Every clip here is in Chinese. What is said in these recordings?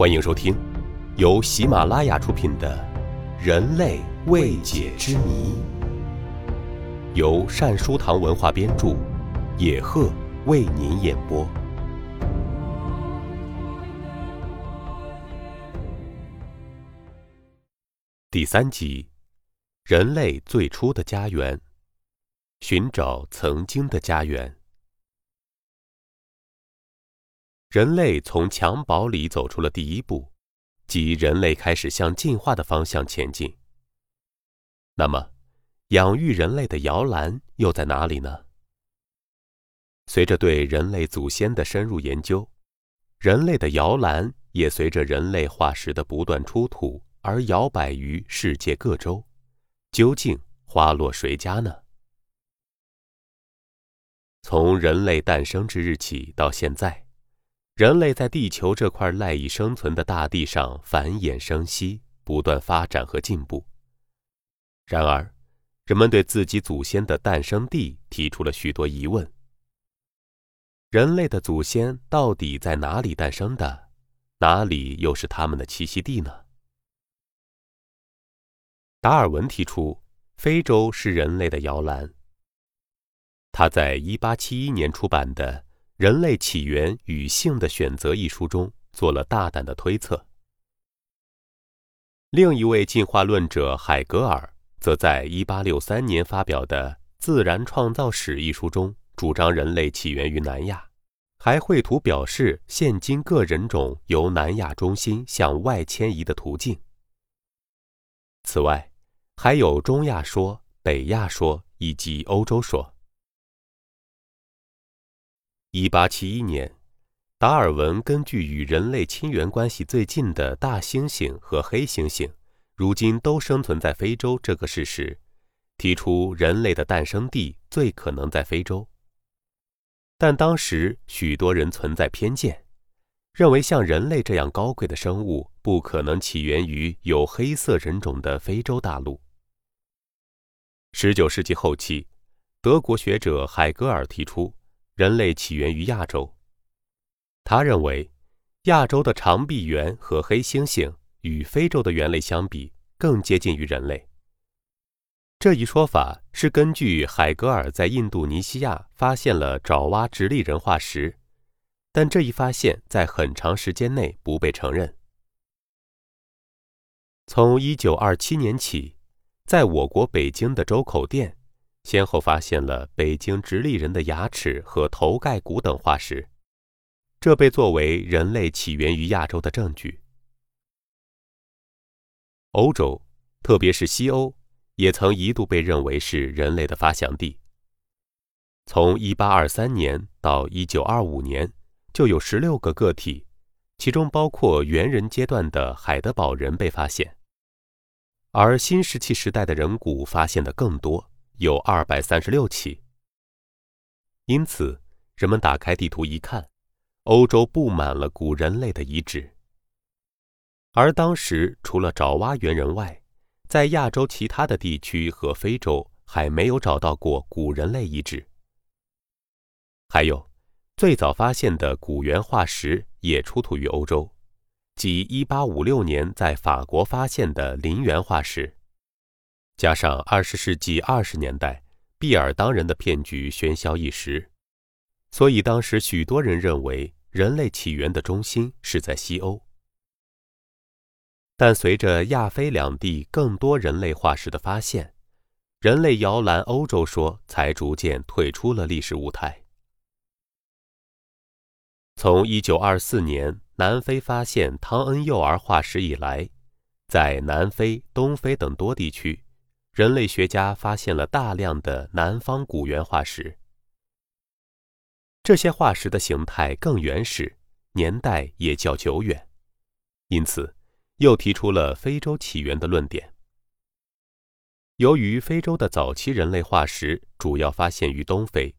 欢迎收听由喜马拉雅出品的《人类未解之谜》，由善书堂文化编著，野鹤为您演播。第三集：人类最初的家园，寻找曾经的家园。人类从襁褓里走出了第一步，即人类开始向进化的方向前进。那么，养育人类的摇篮又在哪里呢？随着对人类祖先的深入研究，人类的摇篮也随着人类化石的不断出土而摇摆于世界各洲。究竟花落谁家呢？从人类诞生之日起到现在。人类在地球这块赖以生存的大地上繁衍生息，不断发展和进步。然而，人们对自己祖先的诞生地提出了许多疑问：人类的祖先到底在哪里诞生的？哪里又是他们的栖息地呢？达尔文提出，非洲是人类的摇篮。他在1871年出版的。《人类起源与性的选择》一书中做了大胆的推测。另一位进化论者海格尔则在1863年发表的《自然创造史》一书中主张人类起源于南亚，还绘图表示现今各人种由南亚中心向外迁移的途径。此外，还有中亚说、北亚说以及欧洲说。一八七一年，达尔文根据与人类亲缘关系最近的大猩猩和黑猩猩，如今都生存在非洲这个事实，提出人类的诞生地最可能在非洲。但当时许多人存在偏见，认为像人类这样高贵的生物不可能起源于有黑色人种的非洲大陆。十九世纪后期，德国学者海格尔提出。人类起源于亚洲。他认为，亚洲的长臂猿和黑猩猩与非洲的猿类相比更接近于人类。这一说法是根据海格尔在印度尼西亚发现了爪哇直立人化石，但这一发现在很长时间内不被承认。从1927年起，在我国北京的周口店。先后发现了北京直立人的牙齿和头盖骨等化石，这被作为人类起源于亚洲的证据。欧洲，特别是西欧，也曾一度被认为是人类的发祥地。从1823年到1925年，就有十六个个体，其中包括猿人阶段的海德堡人被发现，而新石器时代的人骨发现的更多。有二百三十六起，因此人们打开地图一看，欧洲布满了古人类的遗址。而当时除了爪哇猿人外，在亚洲其他的地区和非洲还没有找到过古人类遗址。还有，最早发现的古猿化石也出土于欧洲，即一八五六年在法国发现的林猿化石。加上二十世纪二十年代毕尔当人的骗局喧嚣一时，所以当时许多人认为人类起源的中心是在西欧。但随着亚非两地更多人类化石的发现，人类摇篮欧洲说才逐渐退出了历史舞台。从一九二四年南非发现汤恩幼儿化石以来，在南非、东非等多地区。人类学家发现了大量的南方古猿化石，这些化石的形态更原始，年代也较久远，因此又提出了非洲起源的论点。由于非洲的早期人类化石主要发现于东非，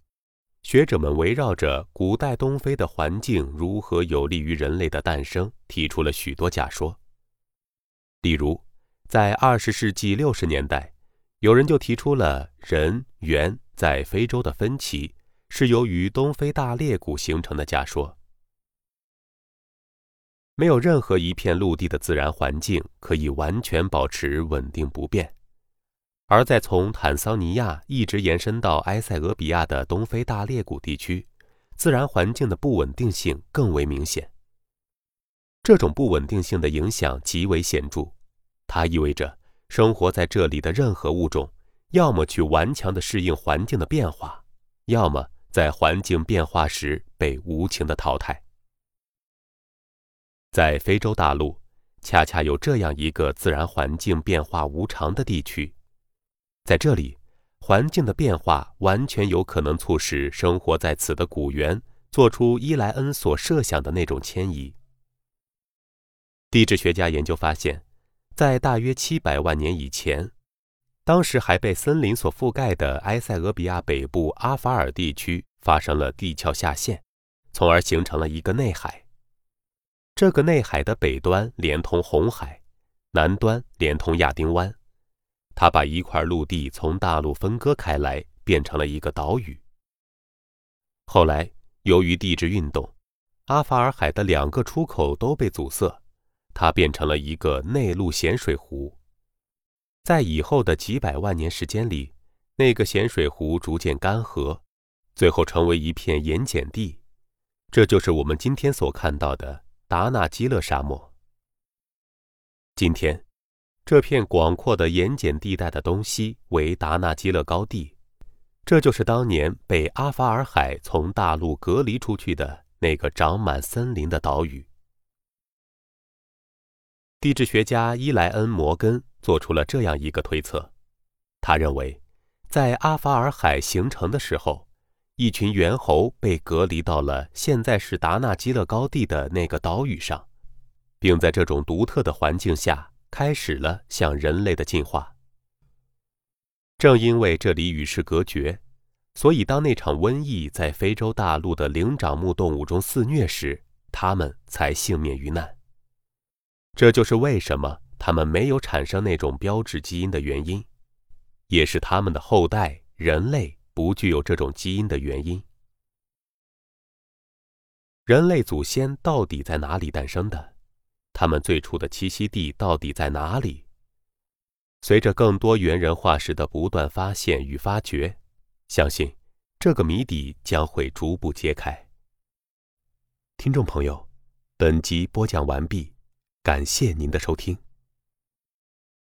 学者们围绕着古代东非的环境如何有利于人类的诞生，提出了许多假说。例如，在二十世纪六十年代。有人就提出了人猿在非洲的分歧是由于东非大裂谷形成的假说。没有任何一片陆地的自然环境可以完全保持稳定不变。而在从坦桑尼亚一直延伸到埃塞俄比亚的东非大裂谷地区，自然环境的不稳定性更为明显。这种不稳定性的影响极为显著，它意味着生活在这里的任何物种，要么去顽强地适应环境的变化，要么在环境变化时被无情的淘汰。在非洲大陆，恰恰有这样一个自然环境变化无常的地区，在这里，环境的变化完全有可能促使生活在此的古猿做出伊莱恩所设想的那种迁移。地质学家研究发现，在大约七百万年以前，当时还被森林所覆盖的埃塞俄比亚北部阿法尔地区发生了地壳下陷，从而形成了一个内海。这个内海的北端连通红海，南端连通亚丁湾，它把一块陆地从大陆分割开来，变成了一个岛屿。后来，由于地质运动，阿法尔海的两个出口都被阻塞。它变成了一个内陆咸水湖，在以后的几百万年时间里，那个咸水湖逐渐干涸，最后成为一片盐碱地，这就是我们今天所看到的达纳基勒沙漠。今天，这片广阔的盐碱地带的东西为达纳基勒高地，这就是当年被阿法尔海从大陆隔离出去的那个长满森林的岛屿。地质学家伊莱恩·摩根做出了这样一个推测：他认为，在阿法尔海形成的时候，一群猿猴被隔离到了现在是达纳基勒高地的那个岛屿上，并在这种独特的环境下开始了向人类的进化。正因为这里与世隔绝，所以当那场瘟疫在非洲大陆的灵长目动物中肆虐时，它们才幸免于难。这就是为什么他们没有产生那种标志基因的原因，也是他们的后代人类不具有这种基因的原因。人类祖先到底在哪里诞生的？他们最初的栖息地到底在哪里？随着更多猿人化石的不断发现与发掘，相信这个谜底将会逐步揭开。听众朋友，本集播讲完毕。感谢您的收听。